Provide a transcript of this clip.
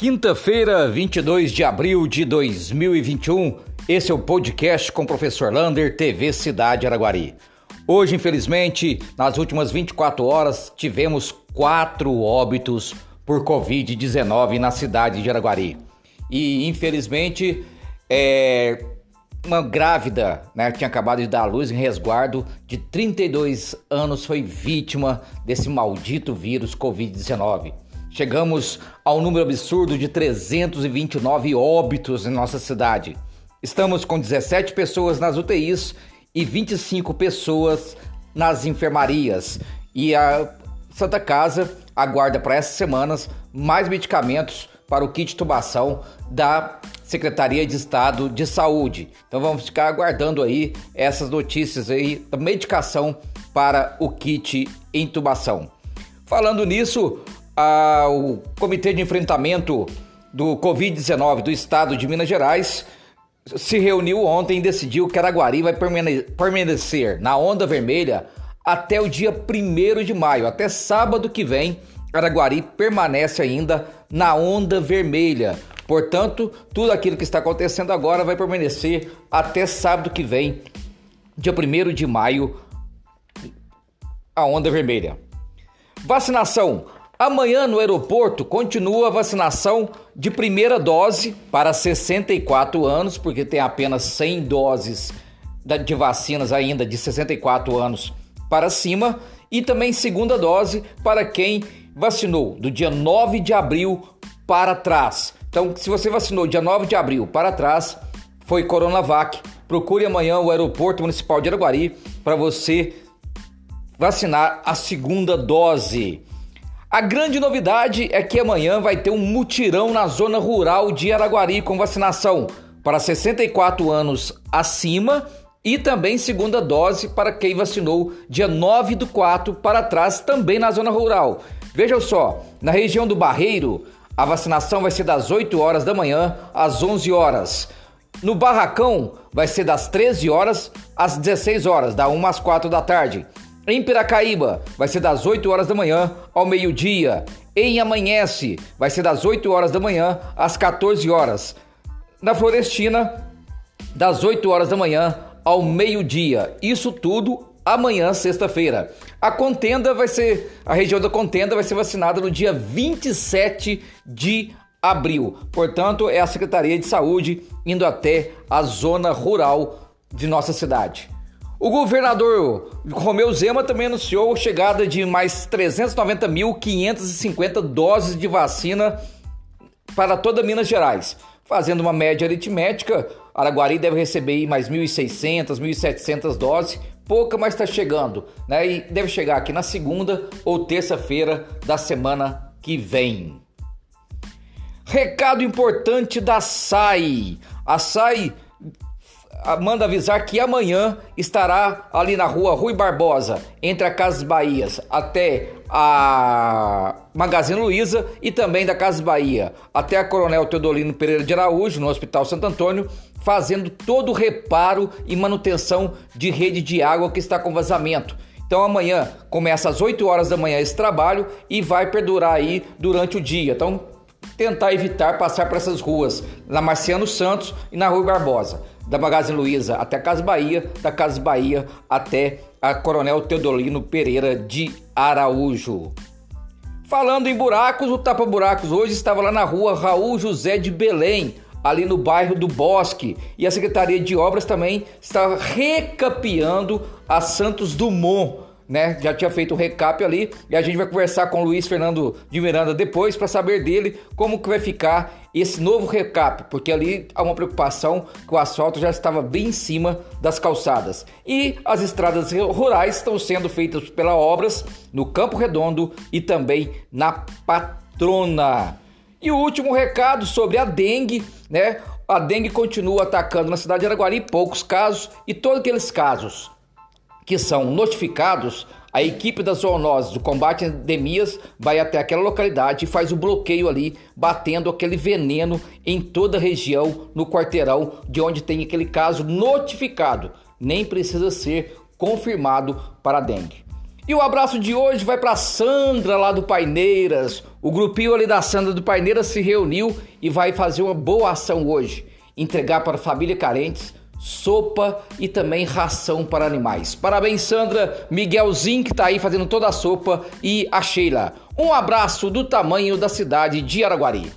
Quinta-feira, 22 de abril de 2021. Esse é o podcast com o professor Lander, TV Cidade Araguari. Hoje, infelizmente, nas últimas 24 horas, tivemos quatro óbitos por Covid-19 na cidade de Araguari. E, infelizmente, é, uma grávida, né, que tinha acabado de dar à luz em resguardo, de 32 anos, foi vítima desse maldito vírus Covid-19. Chegamos ao número absurdo de 329 óbitos em nossa cidade. Estamos com 17 pessoas nas UTIs e 25 pessoas nas enfermarias. E a Santa Casa aguarda para essas semanas mais medicamentos para o kit tubação da Secretaria de Estado de Saúde. Então vamos ficar aguardando aí essas notícias aí da medicação para o kit intubação. Falando nisso, o Comitê de Enfrentamento do Covid-19 do Estado de Minas Gerais se reuniu ontem e decidiu que Araguari vai permanecer na onda vermelha até o dia 1 de maio, até sábado que vem. Araguari permanece ainda na onda vermelha. Portanto, tudo aquilo que está acontecendo agora vai permanecer até sábado que vem, dia 1 de maio, a onda vermelha. Vacinação. Amanhã no aeroporto continua a vacinação de primeira dose para 64 anos, porque tem apenas 100 doses de vacinas ainda de 64 anos para cima, e também segunda dose para quem vacinou do dia 9 de abril para trás. Então, se você vacinou dia 9 de abril para trás, foi Coronavac. Procure amanhã o Aeroporto Municipal de Araguari para você vacinar a segunda dose. A grande novidade é que amanhã vai ter um mutirão na zona rural de Araguari com vacinação para 64 anos acima e também segunda dose para quem vacinou dia 9 do 4 para trás também na zona rural. Veja só, na região do Barreiro, a vacinação vai ser das 8 horas da manhã às 11 horas. No Barracão vai ser das 13 horas às 16 horas, da 1 às 4 da tarde. Em Piracaíba, vai ser das 8 horas da manhã ao meio-dia. Em Amanhece, vai ser das 8 horas da manhã às 14 horas. Na Florestina, das 8 horas da manhã ao meio-dia. Isso tudo amanhã, sexta-feira. A contenda vai ser, a região da contenda vai ser vacinada no dia 27 de abril. Portanto, é a Secretaria de Saúde indo até a zona rural de nossa cidade. O governador Romeu Zema também anunciou a chegada de mais 390.550 doses de vacina para toda Minas Gerais. Fazendo uma média aritmética, Araguari deve receber mais 1.600, 1.700 doses, pouca, mas está chegando, né? E deve chegar aqui na segunda ou terça-feira da semana que vem. Recado importante da SAI. A SAI manda avisar que amanhã estará ali na rua Rui Barbosa, entre a Casas Bahias até a Magazine Luiza e também da Casas Bahia até a Coronel Teodolino Pereira de Araújo, no Hospital Santo Antônio, fazendo todo o reparo e manutenção de rede de água que está com vazamento. Então amanhã começa às 8 horas da manhã esse trabalho e vai perdurar aí durante o dia. Então tentar evitar passar por essas ruas, na Marciano Santos e na Rua Barbosa da Magazine Luiza até a Casa Bahia, da Casa Bahia até a Coronel Teodolino Pereira de Araújo. Falando em buracos, o Tapa Buracos hoje estava lá na rua Raul José de Belém, ali no bairro do Bosque. E a Secretaria de Obras também está recapeando a Santos Dumont né? Já tinha feito um recap ali e a gente vai conversar com o Luiz Fernando de Miranda depois para saber dele como que vai ficar esse novo recap, porque ali há uma preocupação que o asfalto já estava bem em cima das calçadas. E as estradas rurais estão sendo feitas pela obras no Campo Redondo e também na Patrona. E o último recado sobre a dengue, né? A dengue continua atacando na cidade de Araguari, poucos casos, e todos aqueles casos que são notificados, a equipe das zoonoses do combate a endemias vai até aquela localidade e faz o bloqueio ali, batendo aquele veneno em toda a região, no quarteirão de onde tem aquele caso notificado. Nem precisa ser confirmado para a dengue. E o abraço de hoje vai para Sandra lá do Paineiras. O grupinho ali da Sandra do Paineiras se reuniu e vai fazer uma boa ação hoje, entregar para família carentes sopa e também ração para animais. Parabéns, Sandra, Miguelzinho que está aí fazendo toda a sopa e a Sheila. Um abraço do tamanho da cidade de Araguari.